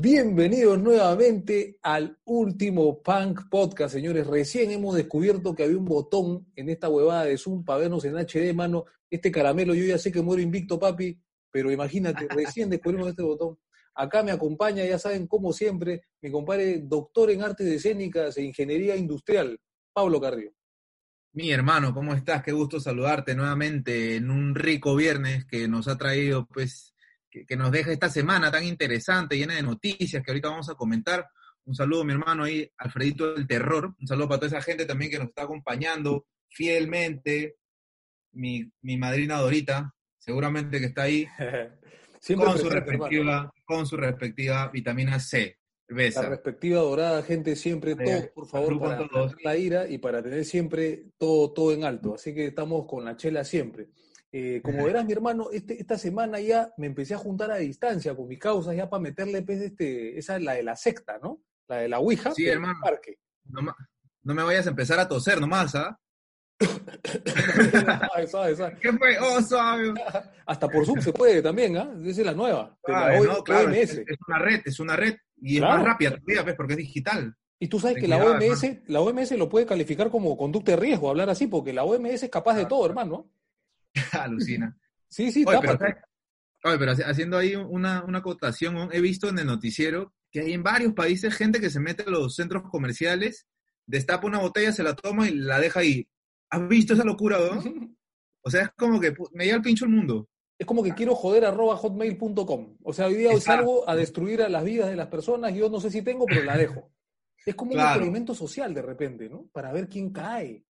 Bienvenidos nuevamente al último Punk Podcast, señores. Recién hemos descubierto que había un botón en esta huevada de Zoom para vernos en HD, mano. Este caramelo, yo ya sé que muero invicto, papi, pero imagínate, recién descubrimos este botón. Acá me acompaña, ya saben, como siempre, mi compadre doctor en artes escénicas e ingeniería industrial, Pablo Carrillo. Mi hermano, ¿cómo estás? Qué gusto saludarte nuevamente en un rico viernes que nos ha traído, pues, que, nos deja esta semana tan interesante, llena de noticias que ahorita vamos a comentar. Un saludo, mi hermano, ahí, Alfredito del Terror. Un saludo para toda esa gente también que nos está acompañando fielmente. Mi, mi madrina Dorita, seguramente que está ahí. con, su respectiva, con su respectiva vitamina C. La respectiva dorada, gente, siempre todo, por favor, para tener la ira y para tener siempre todo, todo en alto. Así que estamos con la chela siempre. Eh, como verás, mi hermano, este, esta semana ya me empecé a juntar a distancia con mis causas ya para meterle, pues, este, esa es la de la secta, ¿no? La de la Ouija. Sí, hermano. No, no, me vayas a empezar a toser nomás, ¿ah? ¿Qué fue? Oh, suave. Hasta por Zoom se puede también, ¿ah? ¿eh? Esa es la nueva. no, claro, es, una red, es una red. Y es más rápida todavía, ¿ves? Porque es digital. Y tú sabes que la OMS, la OMS lo puede calificar como conducta de riesgo, hablar así, porque la OMS es capaz de todo, hermano. Alucina. sí, sí, oye, pero, oye, pero, haciendo ahí una, una acotación, he visto en el noticiero que hay en varios países gente que se mete a los centros comerciales, destapa una botella, se la toma y la deja ahí. ¿Has visto esa locura? O sea, es como que me lleva el pincho el mundo. Es como que quiero joder arroba hotmail.com. O sea, hoy día hoy salgo a destruir a las vidas de las personas, yo no sé si tengo, pero la dejo. Es como un experimento social de repente, ¿no? Para ver quién cae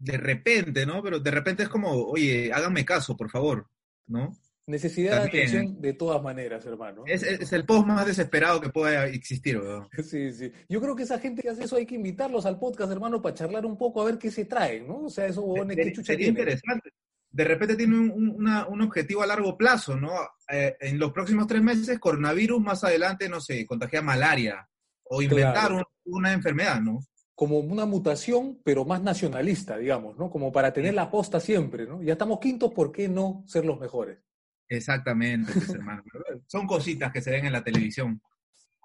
de repente, ¿no? Pero de repente es como, oye, háganme caso, por favor, ¿no? Necesidad de atención de todas maneras, hermano. Es, el post más desesperado que pueda existir, ¿verdad? Sí, sí. Yo creo que esa gente que hace eso hay que invitarlos al podcast, hermano, para charlar un poco a ver qué se trae, ¿no? O sea, eso, ¿qué chucha Sería interesante. De repente tiene un, objetivo a largo plazo, ¿no? Eh, en los próximos tres meses, coronavirus, más adelante, no sé, contagia malaria o inventar una enfermedad, ¿no? Como una mutación, pero más nacionalista, digamos, ¿no? Como para tener la posta siempre, ¿no? Ya estamos quintos, ¿por qué no ser los mejores? Exactamente, pues, hermano. Son cositas que se ven en la televisión.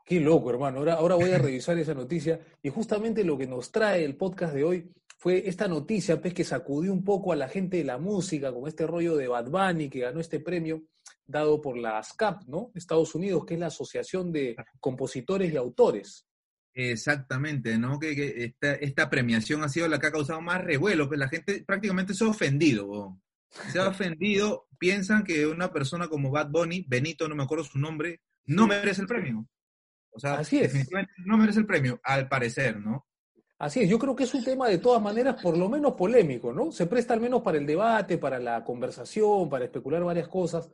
Qué loco, hermano. Ahora, ahora voy a revisar esa noticia y justamente lo que nos trae el podcast de hoy fue esta noticia, pues, que sacudió un poco a la gente de la música con este rollo de Bad Bunny que ganó este premio dado por la ASCAP, ¿no? Estados Unidos, que es la Asociación de Compositores y Autores. Exactamente, ¿no? Que, esta, premiación ha sido la que ha causado más revuelo, pues la gente prácticamente se ha ofendido, se ha ofendido, piensan que una persona como Bad Bunny, Benito, no me acuerdo su nombre, no merece el premio. O sea, Así es. no merece el premio, al parecer, ¿no? Así es, yo creo que es un tema de todas maneras por lo menos polémico, ¿no? Se presta al menos para el debate, para la conversación, para especular varias cosas.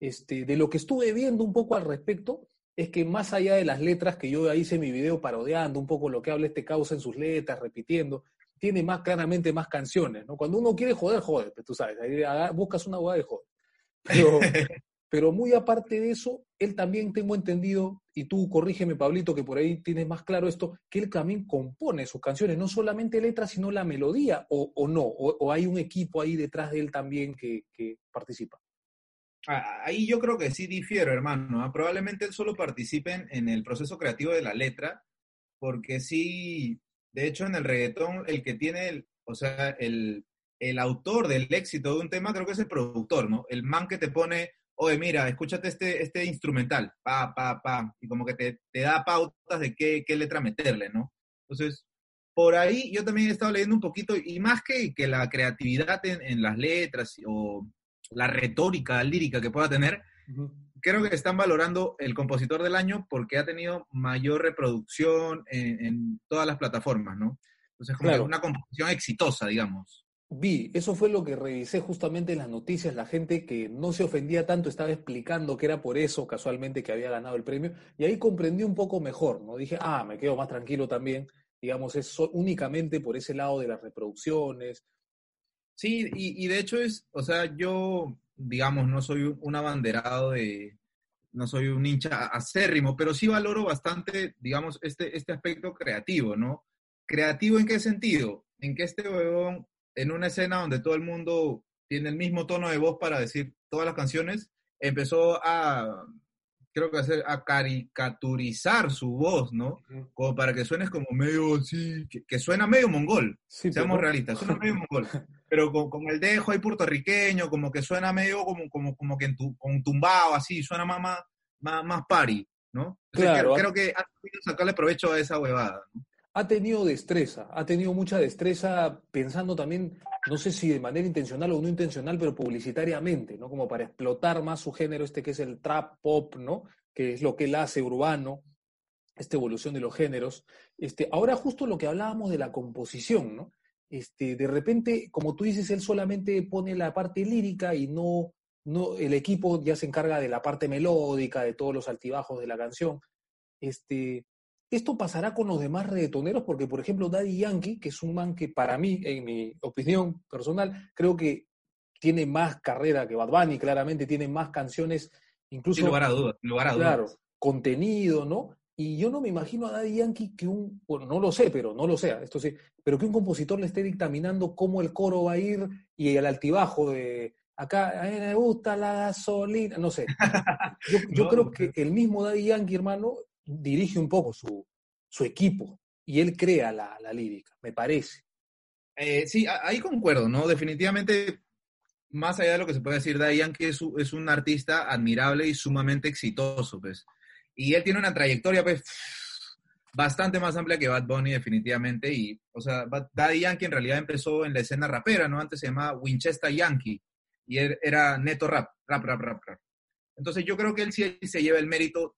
Este, de lo que estuve viendo un poco al respecto, es que más allá de las letras que yo hice mi video parodiando un poco lo que habla este causa en sus letras, repitiendo, tiene más claramente más canciones, ¿no? Cuando uno quiere joder, joder, pues tú sabes, ahí buscas una hueá de joder. Pero, muy aparte de eso, él también tengo entendido, y tú corrígeme, Pablito, que por ahí tienes más claro esto, que él también compone sus canciones, no solamente letras, sino la melodía, o, no, o, hay un equipo ahí detrás de él también que participa. Ahí yo creo que sí difiero, hermano. ¿ah? Probablemente solo participe en, el proceso creativo de la letra, porque sí, de hecho en el reggaetón el que tiene, el, o sea, el, autor del éxito de un tema creo que es el productor, ¿no? El man que te pone, oye, mira, escúchate este, este instrumental, pa, pa, pa, y como que te, da pautas de qué, letra meterle, ¿no? Entonces, por ahí yo también he estado leyendo un poquito, y más que, que la creatividad en, en las letras o la retórica lírica que pueda tener, creo que están valorando el compositor del año porque ha tenido mayor reproducción en, todas las plataformas, ¿no? Entonces, como una composición exitosa, digamos. Vi, eso fue lo que revisé justamente en las noticias, la gente que no se ofendía tanto estaba explicando que era por eso casualmente que había ganado el premio, y ahí comprendí un poco mejor, ¿no? Dije, ah, me quedo más tranquilo también, digamos, es únicamente por ese lado de las reproducciones, Sí, y, de hecho es, o sea, yo, digamos, no soy un abanderado de, no soy un hincha acérrimo, pero sí valoro bastante, digamos, este, este aspecto creativo, ¿no? ¿Creativo en qué sentido? En que este huevón, en una escena donde todo el mundo tiene el mismo tono de voz para decir todas las canciones, empezó a creo que hacer, a caricaturizar su voz, ¿no? Como para que suenes como medio así, que, suena medio mongol, seamos realistas, suena medio mongol, pero con, el dejo ahí puertorriqueño, como que suena medio como, como, como que en tu, con tumbado, así, suena más, más, más, pari, ¿no? claro. Creo, que ha podido sacarle provecho a esa huevada, ¿no? Ha tenido destreza, ha tenido mucha destreza pensando también, no sé si de manera intencional o no intencional, pero publicitariamente, ¿no? Como para explotar más su género, este que es el trap pop, ¿no? Que es lo que él hace urbano, esta evolución de los géneros. Este, ahora justo lo que hablábamos de la composición, ¿no? Este, de repente, como tú dices, él solamente pone la parte lírica y no, no, el equipo ya se encarga de la parte melódica, de todos los altibajos de la canción. Este, esto pasará con los demás reggaetoneros porque, por ejemplo, Daddy Yankee, que es un man que para mí, en mi opinión personal, creo que tiene más carrera que Bad Bunny, claramente tiene más canciones, incluso... Sin lugar a dudas, Claro, contenido, ¿no? Y yo no me imagino a Daddy Yankee que un, bueno, no lo sé, pero no lo sé, esto sí, pero que un compositor le esté dictaminando cómo el coro va a ir y el altibajo de acá, a mí me gusta la gasolina, no sé. Yo, creo que el mismo Daddy Yankee, hermano, dirige un poco su, su equipo y él crea la, la lírica, me parece. Eh, sí, ahí concuerdo, ¿no? Definitivamente, más allá de lo que se puede decir, Dayan, que es, es un artista admirable y sumamente exitoso, pues. Y él tiene una trayectoria, pues, bastante más amplia que Bad Bunny, definitivamente. Y, o sea, Daddy Yankee en realidad empezó en la escena rapera, ¿no? Antes se llamaba Winchester Yankee. Y él era neto rap, rap, rap, rap, rap. Entonces yo creo que él sí se lleva el mérito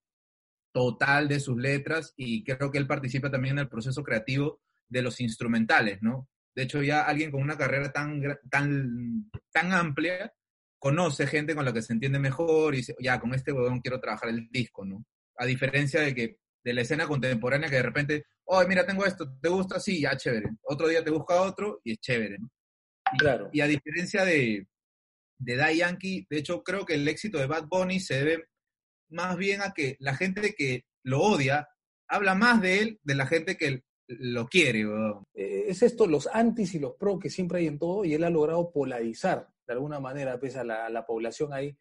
total de sus letras y creo que él participa también en el proceso creativo de los instrumentales, ¿no? De hecho, ya alguien con una carrera tan, tan, tan amplia conoce gente con la que se entiende mejor y dice, ya, con este huevón quiero trabajar el disco, ¿no? A diferencia de que de la escena contemporánea que de repente, oh, mira, tengo esto, ¿te gusta? Sí, ya, chévere. Otro día te busca otro y es chévere, ¿no? Claro. Y a diferencia de, de Da Yankee, de hecho, creo que el éxito de Bad Bunny se debe más bien a que la gente que lo odia habla más de él de la gente que lo quiere. Eh, es esto, los antis y los pro que siempre hay en todo, y él ha logrado polarizar de alguna manera, pese a la, población ahí.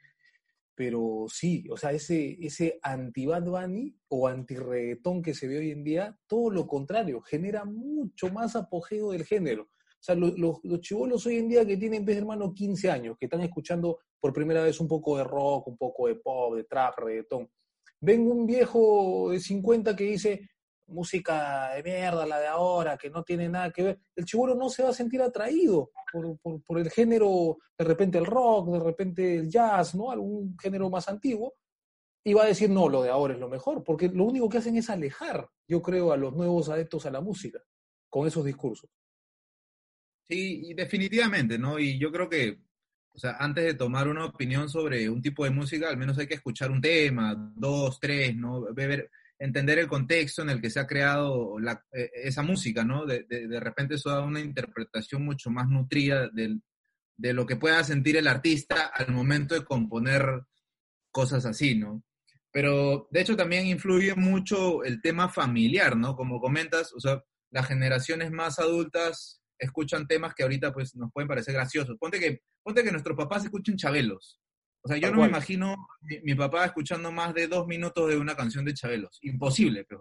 Pero sí, o sea, ese, ese anti-Bad Bunny o anti-reggaetón que se ve hoy en día, todo lo contrario, genera mucho más apogeo del género. O sea, los, los, chivolos hoy en día que tienen, pues, hermano, 15 años, que están escuchando por primera vez un poco de rock, un poco de pop, de trap, reggaetón. Ven un viejo de 50 que dice música de mierda, la de ahora, que no tiene nada que ver. El chivolo no se va a sentir atraído por, por, el género, de repente el rock, de repente el jazz, ¿no? Algún género más antiguo. Y va a decir, no, lo de ahora es lo mejor, porque lo único que hacen es alejar, yo creo, a los nuevos adeptos a la música con esos discursos. Sí, definitivamente, ¿no? Y yo creo que, o sea, antes de tomar una opinión sobre un tipo de música, al menos hay que escuchar un tema, dos, tres, ¿no? Ver, entender el contexto en el que se ha creado la, e, esa música, ¿no? De, de, repente eso da una interpretación mucho más nutrida de, de lo que pueda sentir el artista al momento de componer cosas así, ¿no? Pero de hecho también influye mucho el tema familiar, ¿no? Como comentas, o sea, las generaciones más adultas escuchan temas que ahorita pues nos pueden parecer graciosos. Ponte que, ponte que nuestros papás escuchen Chabelos. O sea, yo no me imagino mi, papá escuchando más de dos minutos de una canción de Chabelos. Imposible, pues,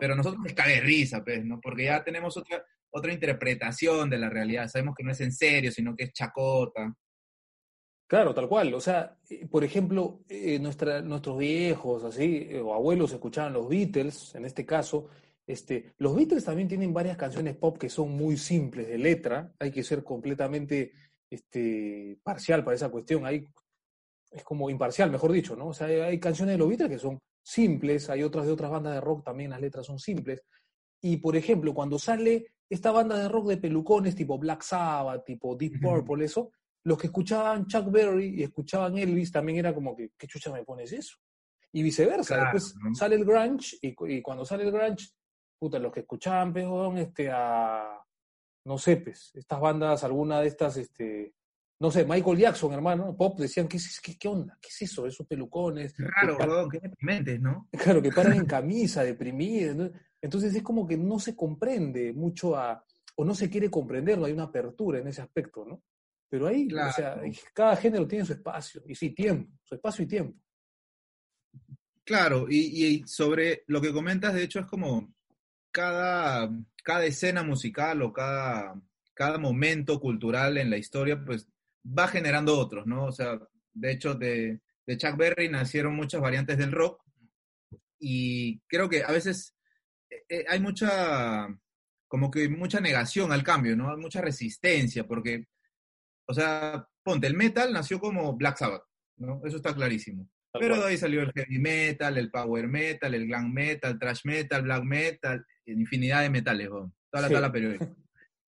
Pero nosotros nos cae risa, pues, ¿no? Porque ya tenemos otra, otra interpretación de la realidad. Sabemos que no es en serio, sino que es chacota. Claro, tal cual. O sea, por ejemplo, eh, nuestra, nuestros viejos, así, eh, o abuelos escuchaban los Beatles, en este caso, este, los Beatles también tienen varias canciones pop que son muy simples de letra, hay que ser completamente este, parcial para esa cuestión, hay, es como imparcial, mejor dicho, ¿no? O sea, hay, canciones de los Beatles que son simples, hay otras de otras bandas de rock también las letras son simples, y por ejemplo, cuando sale esta banda de rock de pelucones tipo Black Sabbath, tipo Deep Purple, eso, los que escuchaban Chuck Berry y escuchaban Elvis también era como que, ¿qué chucha me pones eso? Y viceversa, después sale el grunge y, y, cuando sale el grunge puta, los que escuchaban, pejón, este, a, no sé, pues, estas bandas, alguna de estas, este, no sé, Michael Jackson, hermano, pop, decían, ¿qué, qué, qué onda? ¿Qué es eso? Esos pelucones. Claro, perdón, qué deprimentes, ¿no? Claro, que paran en camisa, deprimidos. Entonces es como que no se comprende mucho a, o no se quiere comprender, no hay una apertura en ese aspecto, ¿no? Pero ahí, o sea, cada género tiene su espacio, y sí, tiempo, su espacio y tiempo. Claro, y, sobre lo que comentas, de hecho, es como cada, cada escena musical o cada, cada momento cultural en la historia, pues va generando otros, ¿no? O sea, de hecho, de, de Chuck Berry nacieron muchas variantes del rock y creo que a veces eh, eh, hay mucha, como que mucha negación al cambio, ¿no? Hay mucha resistencia, porque, o sea, ponte, el metal nació como Black Sabbath, ¿no? Eso está clarísimo. Pero de ahí salió el heavy metal, el power metal, el glam metal, trash metal, black metal, infinidad de metales, toda la tabla periódica.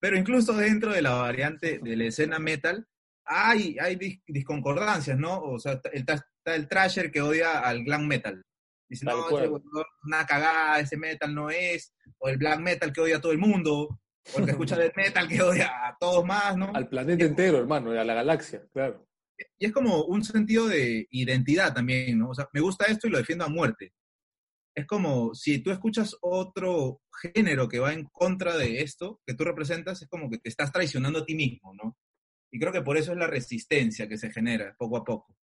Pero incluso dentro de la variante de la escena metal, hay, hay disconcordancias, ¿no? O sea, está, el trasher que odia al glam metal. Dice, no, una cagada, ese metal no es. O el black metal que odia a todo el mundo. O el que escucha el metal que odia a todos más, ¿no? Al planeta entero, hermano, y a la galaxia, claro y es como un sentido de identidad también, ¿no? O sea, me gusta esto y lo defiendo a muerte. Es como si tú escuchas otro género que va en contra de esto que tú representas, es como que te estás traicionando a ti mismo, ¿no? Y creo que por eso es la resistencia que se genera poco a poco.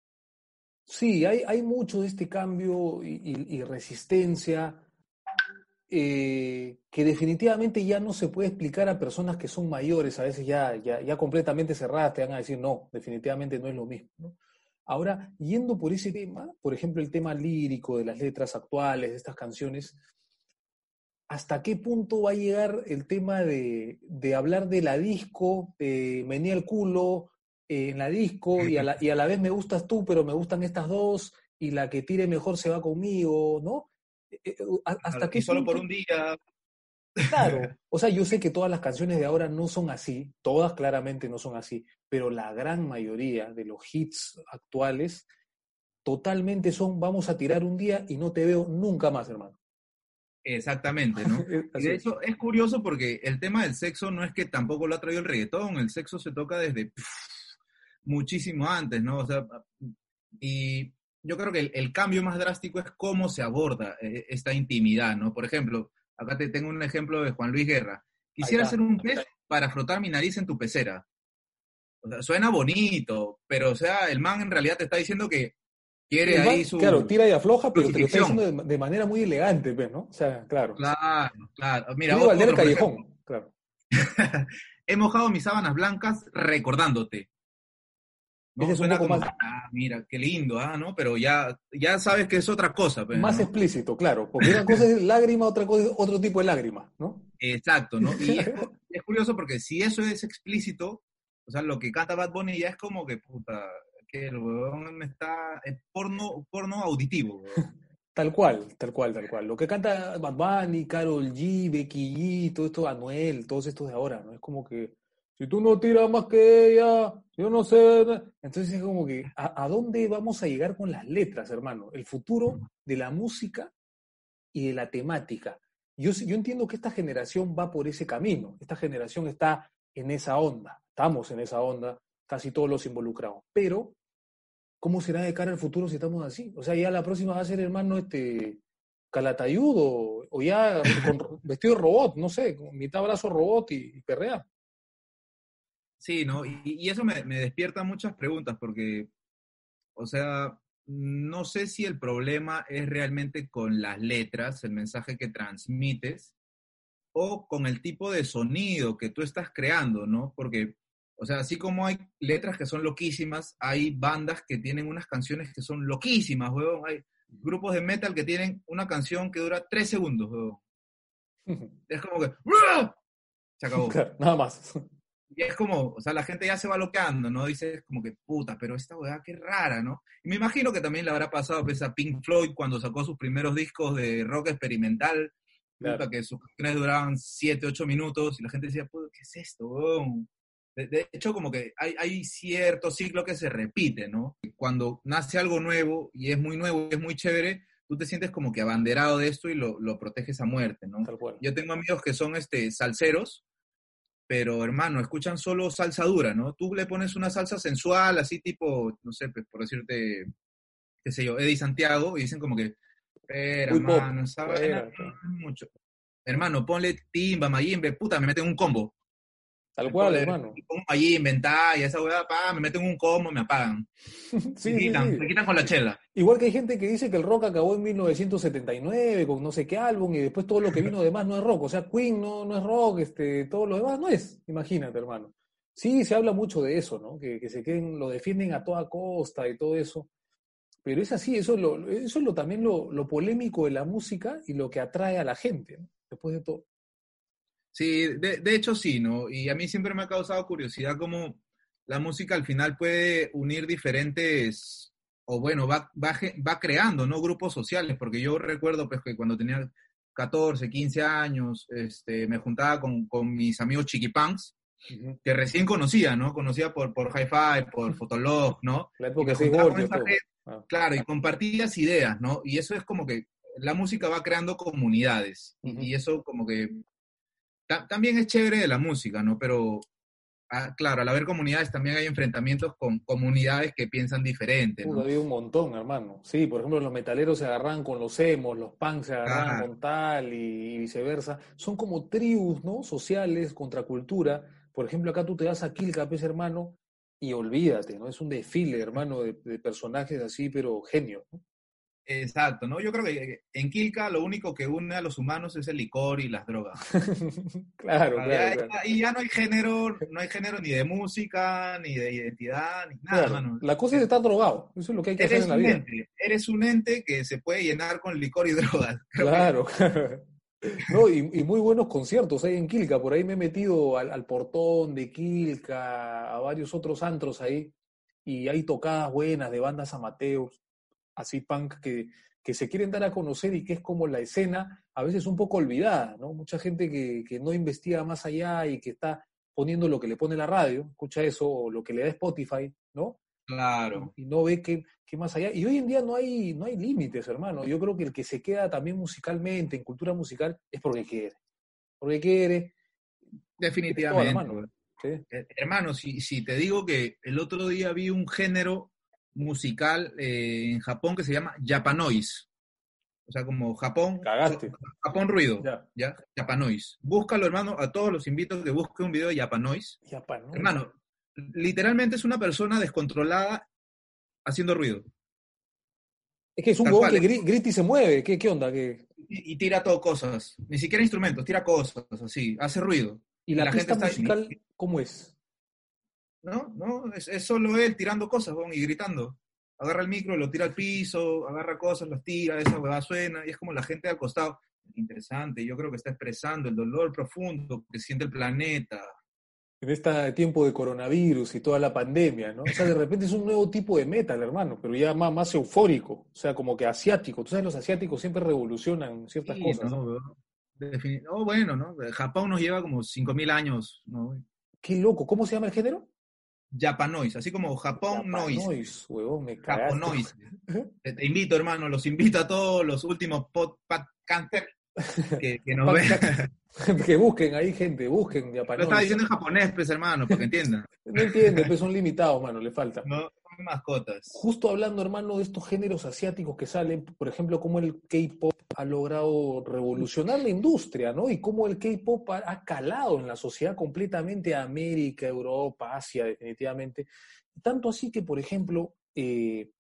Sí, hay, hay mucho de este cambio y resistencia eh, que definitivamente ya no se puede explicar a personas que son mayores, a veces ya, ya, completamente cerradas, te van a decir, no, definitivamente no es lo mismo. Ahora, yendo por ese tema, por ejemplo, el tema lírico de las letras actuales, de estas canciones, ¿hasta qué punto va a llegar el tema de, hablar de la disco, de venía el culo eh, en la disco y a la, y a la vez me gustas tú, pero me gustan estas dos, y la que tire mejor se va conmigo, ¿no? Eh, eh, hasta que solo por un día. Claro, o sea, yo sé que todas las canciones de ahora no son así, todas claramente no son así, pero la gran mayoría de los hits actuales totalmente son vamos a tirar un día y no te veo nunca más, hermano. Exactamente, ¿no? y de hecho es curioso porque el tema del sexo no es que tampoco lo ha traído el reggaetón, el sexo se toca desde muchísimo antes, ¿no? O sea, y yo creo que el, cambio más drástico es cómo se aborda eh, esta intimidad, ¿no? Por ejemplo, acá te tengo un ejemplo de Juan Luis Guerra. Quisiera hacer un pez para frotar mi nariz en tu pecera. O sea, suena bonito, pero o sea, el man en realidad te está diciendo que quiere ahí su... Claro, tira y afloja, pero te lo está diciendo de, manera muy elegante, pues, ¿no? O sea, claro. Claro, claro. Mira, otro, callejón, claro. He mojado mis sábanas blancas recordándote. No, suena como, ah, mira, qué lindo, ah, ¿no? Pero ya, ya sabes que es otra cosa. Pues, más explícito, claro, porque una cosa es lágrima, otra cosa es otro tipo de lágrima, ¿no? Exacto, ¿no? Y es, curioso porque si eso es explícito, o sea, lo que canta Bad Bunny ya es como que, puta, que el me está, es porno, porno auditivo, Tal cual, tal cual, tal cual. Lo que canta Bad Bunny, Carol G, Becky G, todo esto, Anuel, todos estos de ahora, ¿no? Es como que si tú no tiras más que ella, yo no sé. Entonces es como que, ¿a, dónde vamos a llegar con las letras, hermano? El futuro de la música y de la temática. Yo, yo entiendo que esta generación va por ese camino. Esta generación está en esa onda. Estamos en esa onda, casi todos los involucrados. Pero, ¿cómo será de cara al futuro si estamos así? O sea, ya la próxima va a ser, hermano, este Calatayud o, ya con vestido robot, no sé, mitad brazo robot y, y perrea. Sí, ¿no? Y, eso me, despierta muchas preguntas porque, o sea, no sé si el problema es realmente con las letras, el mensaje que transmites, o con el tipo de sonido que tú estás creando, ¿no? Porque, o sea, así como hay letras que son loquísimas, hay bandas que tienen unas canciones que son loquísimas, weón. Hay grupos de metal que tienen una canción que dura tres segundos, weón. Es como que... Se acabó. nada más. Y es como, o sea, la gente ya se va bloqueando, ¿no? Dices como que, puta, pero esta weá qué rara, ¿no? Y me imagino que también le habrá pasado pues, a Pink Floyd cuando sacó sus primeros discos de rock experimental, que sus canciones duraban 7, 8 minutos y la gente decía, puta, ¿qué es esto, De, hecho, como que hay, hay cierto ciclo que se repite, ¿no? Cuando nace algo nuevo y es muy nuevo, y es muy chévere, tú te sientes como que abanderado de esto y lo, lo proteges a muerte, ¿no? Yo tengo amigos que son este, salseros, pero hermano, escuchan solo salsa dura, ¿no? Tú le pones una salsa sensual, así tipo, no sé, pues, por decirte, qué sé yo, Eddie Santiago, y dicen como que, espera, hermano, mucho. Hermano, ponle timba, mayimbe, puta, me meten un combo. Tal cual, hermano. Y pongo allí inventar y esa hueá, pa, me meten un combo, me apagan. Sí, me, quitan, sí. me quitan con la chela. Igual que hay gente que dice que el rock acabó en 1979 con no sé qué álbum y después todo lo que vino de más no es rock. O sea, Queen no, no es rock, este, todo lo demás no es. Imagínate, hermano. Sí, se habla mucho de eso, ¿no? Que, que se queden, lo defienden a toda costa y todo eso. Pero es así, eso es lo, eso es lo también lo, lo polémico de la música y lo que atrae a la gente, ¿no? Después de todo. Sí, de, de hecho sí, ¿no? Y a mí siempre me ha causado curiosidad cómo la música al final puede unir diferentes, o bueno, va, va, va creando, ¿no? Grupos sociales, porque yo recuerdo pues que cuando tenía 14, 15 años, este, me juntaba con, con mis amigos chiquipunks, que recién conocía, ¿no? Conocía por, por Hi-Fi, por Fotolog, ¿no? La Y época me de 6 juntaba con voltios, esa todo. gente, Ah. Claro, y compartías ideas, ¿no? Y eso es como que la música va creando comunidades. y- eso como que también es chévere de la música, ¿no? Pero, ah, claro, al haber comunidades también hay enfrentamientos con comunidades que piensan diferente, ¿no? había un montón, hermano. Sí, por ejemplo, los metaleros se agarran con los emos, los punks se agarran con tal y, y viceversa. Son como tribus, ¿no? Sociales, contracultura. Por ejemplo, acá tú te vas a Quilca, pues, hermano, y olvídate, ¿no? Es un desfile, hermano, de, de personajes así, pero genio. ¿no? Exacto, ¿no? Yo creo que en Quilca lo único que une a los humanos es el licor y las drogas. Claro, claro, ya- claro. ya- Y ya no hay género, no hay género ni de música, ni de identidad, ni nada, Claro, mano. La cosa es estar drogado. Eso es lo que hay que hacer en la vida. ente, eres un ente que se puede llenar con licor y drogas. Que- Claro, No, y, y muy buenos conciertos hay en Quilca. Por ahí me he metido al, al portón de Quilca, a varios otros antros ahí, y hay tocadas buenas de bandas amateurs, así punk, que, que se quieren dar a conocer y que es como la escena a veces un poco olvidada, ¿no? Mucha gente que, que no investiga más allá y que está poniendo lo que le pone la radio, escucha eso, o lo que le da Spotify, ¿no? Claro. y no ve qué, qué más allá. Y hoy en día no hay, no hay límites, hermano. Yo creo que el que se queda también musicalmente, en cultura musical, es porque quiere. Porque quiere. Definitivamente. mano. güey. ¿sí? Eh, Hermano, si, si te digo que el otro día vi un género musical eh, en Japón que se llama Japanoise. O sea, como Japón. Cagaste. Japón ruido. Ya. ¿Ya? Japanoise. Búscalo, hermano. A todos los invito a que busquen un video de pa, ¿no? Hermano, literalmente es una persona descontrolada haciendo ruido. Es que es un huevón que gri- grita y se mueve. ¿Qué, qué onda? ¿Qué? Y, y tira todo cosas. Ni siquiera instrumentos, tira cosas así. Hace ruido. ¿Y la, La gente pista está- musical cómo es? No, no, es, es solo él tirando cosas, y gritando. Agarra el micro, lo tira al piso, agarra cosas, las tira, esa huevada suena, y es como la gente al costado. Interesante, yo creo que está expresando el dolor profundo que siente el planeta. En este tiempo de coronavirus y toda la pandemia, ¿no? O sea, de repente es un nuevo tipo de metal, hermano, pero ya más, más eufórico. O sea, como que asiático. Tú sabes, los asiáticos siempre revolucionan ciertas Sí, cosas. ¿no, oh, bueno, ¿no? Japón nos lleva como 5.000 años, ¿no? Qué loco. ¿Cómo se llama el género? Japanoise, así como Japón Noise. Japanoise, huevón, me. Te, te invito, hermano, los invito a todos los últimos podcaster que, que nos vean. que busquen ahí, gente, busquen Lo estaba diciendo en japonés, pues, hermano, para que entiendan. No entienden, pues son limitados, mano, le falta. No son mascotas. Justo hablando, hermano, de estos géneros asiáticos que salen, por ejemplo, cómo el K-pop ha logrado revolucionar la industria, ¿no? Y cómo el K-pop ha, ha calado en la sociedad completamente a América, Europa, Asia, definitivamente. Tanto así que, por ejemplo, eh,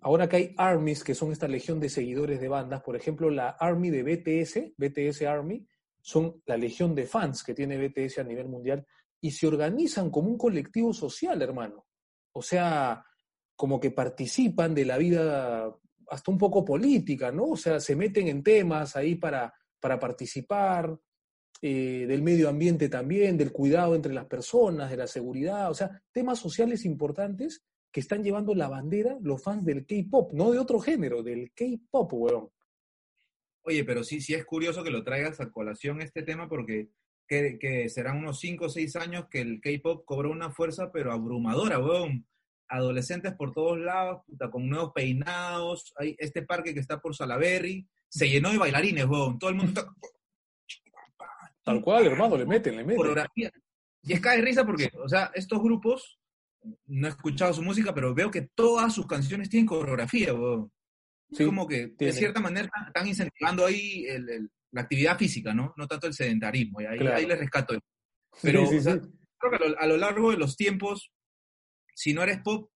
ahora que hay armies, que son esta legión de seguidores de bandas, por ejemplo, la army de BTS, BTS Army, son la legión de fans que tiene BTS a nivel mundial y se organizan como un colectivo social, hermano. O sea, como que participan de la vida hasta un poco política, ¿no? O sea, se meten en temas ahí para, para participar, eh, del medio ambiente también, del cuidado entre las personas, de la seguridad, o sea, temas sociales importantes que están llevando la bandera los fans del K-pop, no de otro género, del K-pop, weón. Oye, pero sí, sí es curioso que lo traigas a colación este tema porque que, que serán unos 5 o 6 años que el K-pop cobró una fuerza pero abrumadora, weón. Adolescentes por todos lados, puta, con nuevos peinados. Hay este parque que está por Salaberry, se llenó de bailarines, weón. Todo el mundo está... Tal cual, hermano, le meten, le meten. coreografía. Y es cae de risa porque, o sea, estos grupos, no he escuchado su música, pero veo que todas sus canciones tienen coreografía, weón. Es como que, de cierta manera, están- incentivando ahí el- el- la actividad física, ¿no? No tanto el sedentarismo, y ahí, Claro. ahí les rescato. Pero, Sí, sí, o sea, sí. creo que a lo, largo de los tiempos, si no eres pop,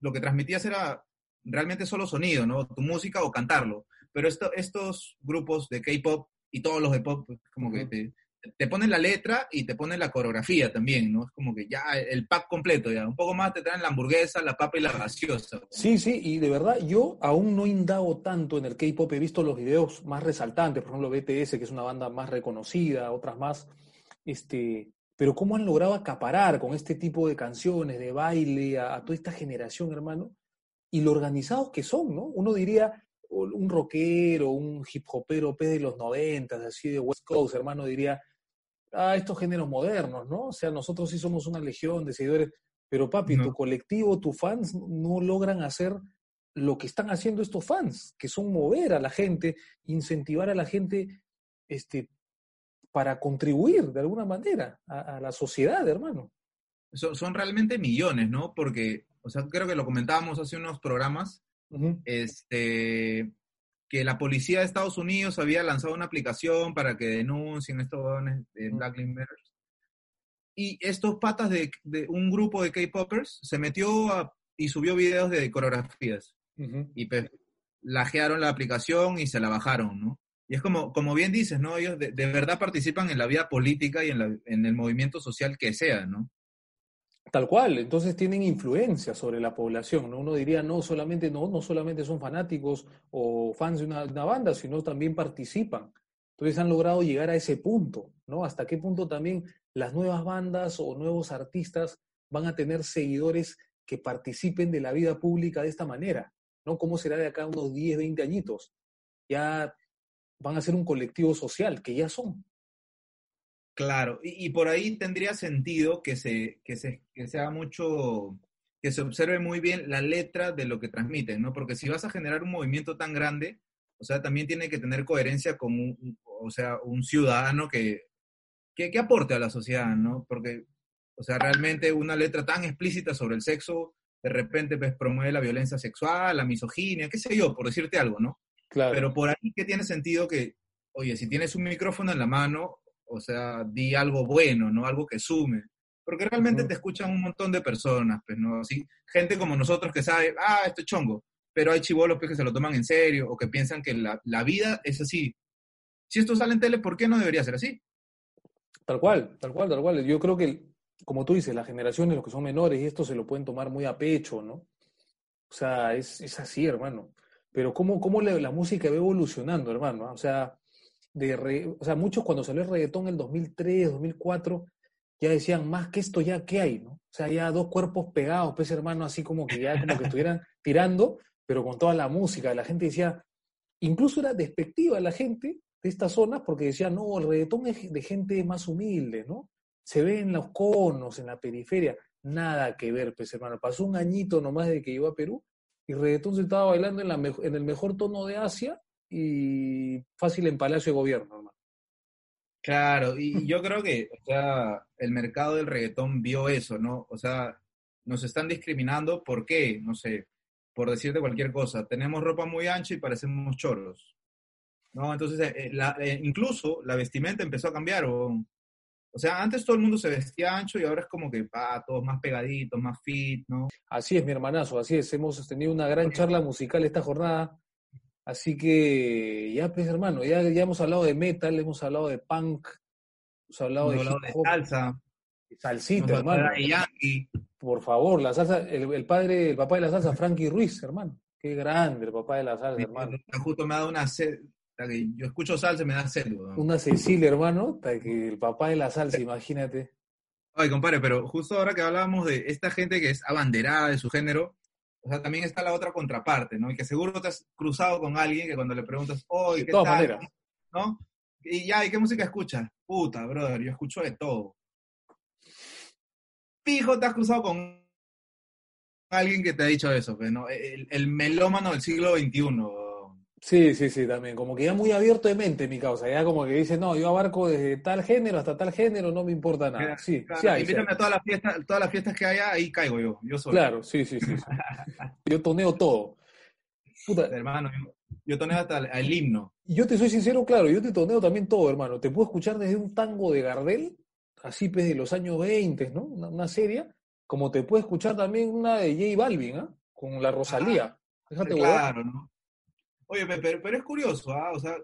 lo que transmitías era realmente solo sonido, ¿no? Tu música o cantarlo. Pero esto, estos grupos de K-pop y todos los de pop, pues, como que te, te ponen la letra y te ponen la coreografía también, ¿no? Es como que ya el pack completo, ya. Un poco más te traen la hamburguesa, la papa y la gaseosa. Sí, sí, y de verdad yo aún no indago tanto en el K-pop. He visto los videos más resaltantes, por ejemplo BTS, que es una banda más reconocida, otras más. Este, pero cómo han logrado acaparar con este tipo de canciones, de baile, a, toda esta generación, hermano, y lo organizados que son, ¿no? Uno diría, un rockero, un hip hopero de los noventas, así de West Coast, hermano, diría, a estos géneros modernos, ¿no? O sea, nosotros sí somos una legión de seguidores, pero papi, tu colectivo, tus fans no logran hacer lo que están haciendo estos fans, que son mover a la gente, incentivar a la gente este, para contribuir de alguna manera a, la sociedad, hermano. Son, realmente millones, ¿no? Porque, o sea, creo que lo comentábamos hace unos programas, este, que la policía de Estados Unidos había lanzado una aplicación para que denuncien estos de Black Lives Matter. Y estos patas de, un grupo de K-Poppers se metió y subió videos de coreografías. Y pues, lajearon la aplicación y se la bajaron, ¿no? Y es como, como bien dices, ¿no? Ellos de, verdad participan en la vida política y en, en el movimiento social que sea, ¿no? Tal cual, entonces tienen influencia sobre la población, ¿no? Uno diría, no solamente, no, no solamente son fanáticos o fans de una, banda, sino también participan. Entonces han logrado llegar a ese punto, ¿no? Hasta qué punto también las nuevas bandas o nuevos artistas van a tener seguidores que participen de la vida pública de esta manera, ¿no? ¿Cómo será de acá unos 10, 20 añitos? Ya van a ser un colectivo social, que ya son. Claro, y, por ahí tendría sentido que se, que, se, que sea mucho, que se observe muy bien la letra de lo que transmiten, ¿no? Porque si vas a generar un movimiento tan grande, o sea, también tiene que tener coherencia con un, o sea, un ciudadano que, que, aporte a la sociedad, ¿no? Porque, o sea, realmente una letra tan explícita sobre el sexo, de repente pues, promueve la violencia sexual, la misoginia, qué sé yo, por decirte algo, ¿no? Claro. Pero por ahí que tiene sentido que, oye, si tienes un micrófono en la mano, o sea, di algo bueno, ¿no? Algo que sume. Porque realmente te escuchan un montón de personas, pues, ¿no? Así, gente como nosotros que sabe, ah, esto es chongo, pero hay chivolos pues, que se lo toman en serio o que piensan que la, la vida es así. Si esto sale en tele, ¿por qué no debería ser así? Tal cual, tal cual, tal cual. Yo creo que, como tú dices, las generaciones, los que son menores, y esto se lo pueden tomar muy a pecho, ¿no? O sea, es, es así, hermano. Pero cómo, cómo la música va evolucionando, hermano. O sea, de o sea, muchos cuando salió el reggaetón en el 2003, 2004, ya decían, más que esto ya, ¿qué hay? ¿no? O sea, ya dos cuerpos pegados, pues hermano, así como que ya como que estuvieran tirando, pero con toda la música. La gente decía, incluso era despectiva la gente de estas zonas porque decía, no, el reggaetón es de gente más humilde, ¿no? Se ve en los conos, en la periferia. Nada que ver, pues hermano. Pasó un añito nomás de que iba a Perú y reggaetón se estaba bailando en, la en el mejor tono de Asia y fácil en Palacio de Gobierno, hermano. Claro, y yo creo que, o sea, el mercado del reggaetón vio eso, ¿no? O sea, nos están discriminando, ¿por qué? No sé, por decirte cualquier cosa. Tenemos ropa muy ancha y parecemos choros, ¿no? Entonces, eh, eh, incluso la vestimenta empezó a cambiar, o, o sea, antes todo el mundo se vestía ancho y ahora es como que, va todos más pegaditos, más fit, ¿no? Así es, mi hermanazo, así es. Hemos tenido una gran charla musical esta jornada Así que ya, pues hermano, ya, ya hemos hablado de metal, hemos hablado de punk, hemos hablado, de, salsa. Salsita, hermano. Por favor, la salsa, el, padre, el papá de la salsa, Frankie Ruiz, hermano. Qué grande el papá de la salsa, hermano. Justo me ha dado una sed, yo escucho salsa y me da sed. Una Cecilia, hermano, que el papá de la salsa, imagínate. Ay, compadre, pero justo ahora que hablábamos de esta gente que es abanderada de su género, o sea, también está la otra contraparte, ¿no? Y que seguro te has cruzado con alguien que cuando le preguntas, oye, ¿qué tal? ¿No? Y ya, ¿y qué música escuchas? Puta, brother, yo escucho de todo. Fijo, te has cruzado con alguien que te ha dicho eso, pues, ¿no? El, el melómano del siglo XXI, Sí, sí, sí, también. Como que ya muy abierto de mente mi causa. Ya como que dice, no, yo abarco desde tal género hasta tal género, no me importa nada. Sí, sí Invítame a todas las fiestas, todas las fiestas que haya, ahí caigo yo. Yo soy. Claro, sí, sí, sí. yo toneo todo. Puta. Hermano, yo, toneo hasta el, himno. Yo te soy sincero, claro, yo te toneo también todo, hermano. Te puedo escuchar desde un tango de Gardel así pues de los años 20, ¿no? Una, una serie, como te puede escuchar también una de J Balvin, ¿ah? Con la Rosalía. Déjate claro, ¿no? Oye, pero, pero es curioso, ¿ah? O sea,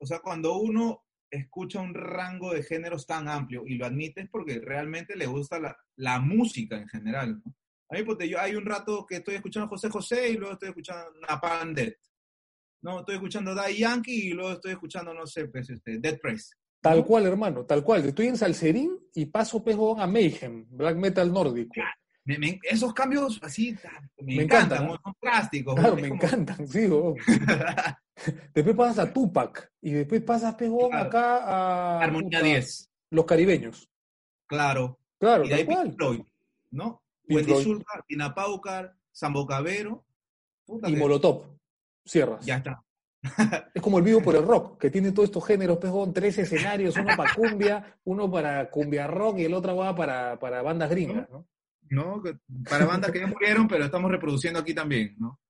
o sea, cuando uno escucha un rango de géneros tan amplio y lo admite es porque realmente le gusta la, la música en general, ¿no? A mí, pues, yo hay un rato que estoy escuchando a José José y luego estoy escuchando Napalm Dead. No, estoy escuchando Daddy Yankee y luego estoy escuchando, no sé, pues, este, Dead Press. Tal cual, hermano, tal cual. Estoy en Salserín y paso pejo a Mayhem, black metal nórdico. Esos cambios así me, encantan, son plásticos. Claro, me encantan, sí. después pasas a Tupac y después pasas pejo acá a Armonía 10. Los caribeños. Claro. Claro, y tal cual. Floyd, ¿no? Wendy Zulka, Tina Paucar, Sambo Cabero. y Molotov. Cierras. Ya está. Es como el vivo por el rock, que tiene todos estos géneros, pejón, tres escenarios, uno para cumbia, uno para cumbia rock y el otro va para, para bandas gringas, ¿no? No, para bandas que ya murieron, pero estamos reproduciendo aquí también, ¿no?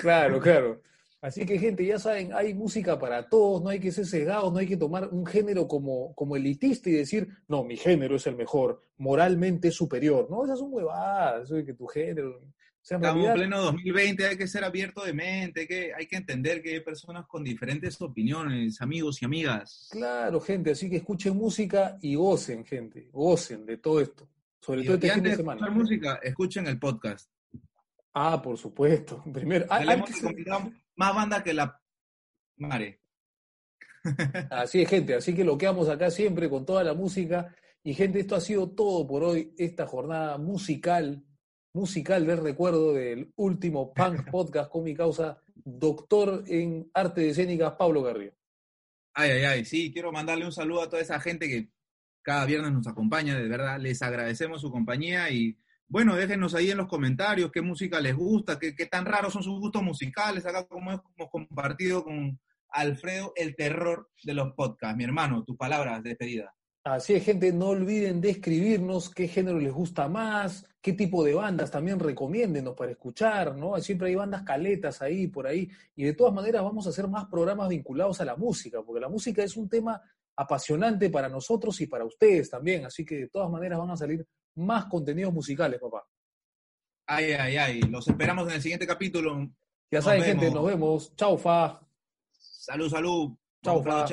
Claro, claro. Así que, gente, ya saben, hay música para todos, no hay que ser cegados, no hay que tomar un género como, como elitista y decir, no, mi género es el mejor, moralmente superior. No, esas son huevadas, eso de que tu género. Estamos en pleno 2020, hay que ser abierto de mente, hay que, hay que entender que hay personas con diferentes opiniones, amigos y amigas. Claro, gente, así que escuchen música y gocen, gente, gocen de todo esto. Sobre todo este fin de semana. escuchar música, escuchen el podcast. Ah, por supuesto. Primero, hay, más banda que la mare. Así es, gente. Así que lo quedamos acá siempre con toda la música. Y gente, esto ha sido todo por hoy, esta jornada musical musical del recuerdo del último Punk Podcast con mi causa, doctor en arte escénicas, Pablo Garrido. Ay, ay, ay, sí, quiero mandarle un saludo a toda esa gente que cada viernes nos acompaña, de verdad, les agradecemos su compañía y bueno, déjenos ahí en los comentarios qué música les gusta, qué, qué tan raros son sus gustos musicales, acá como hemos compartido con Alfredo, el terror de los podcasts. Mi hermano, tus palabras de despedida. Así es, gente, no olviden de escribirnos qué género les gusta más, qué tipo de bandas también recomiéndenos para escuchar, ¿no? Siempre hay bandas caletas ahí, por ahí, y de todas maneras vamos a hacer más programas vinculados a la música, porque la música es un tema apasionante para nosotros y para ustedes también, así que de todas maneras van a salir más contenidos musicales, papá. Ay, ay, ay, los esperamos en el siguiente capítulo. Ya saben, gente, nos vemos. Chau, Fa. Salud, salud. Chau, Fa.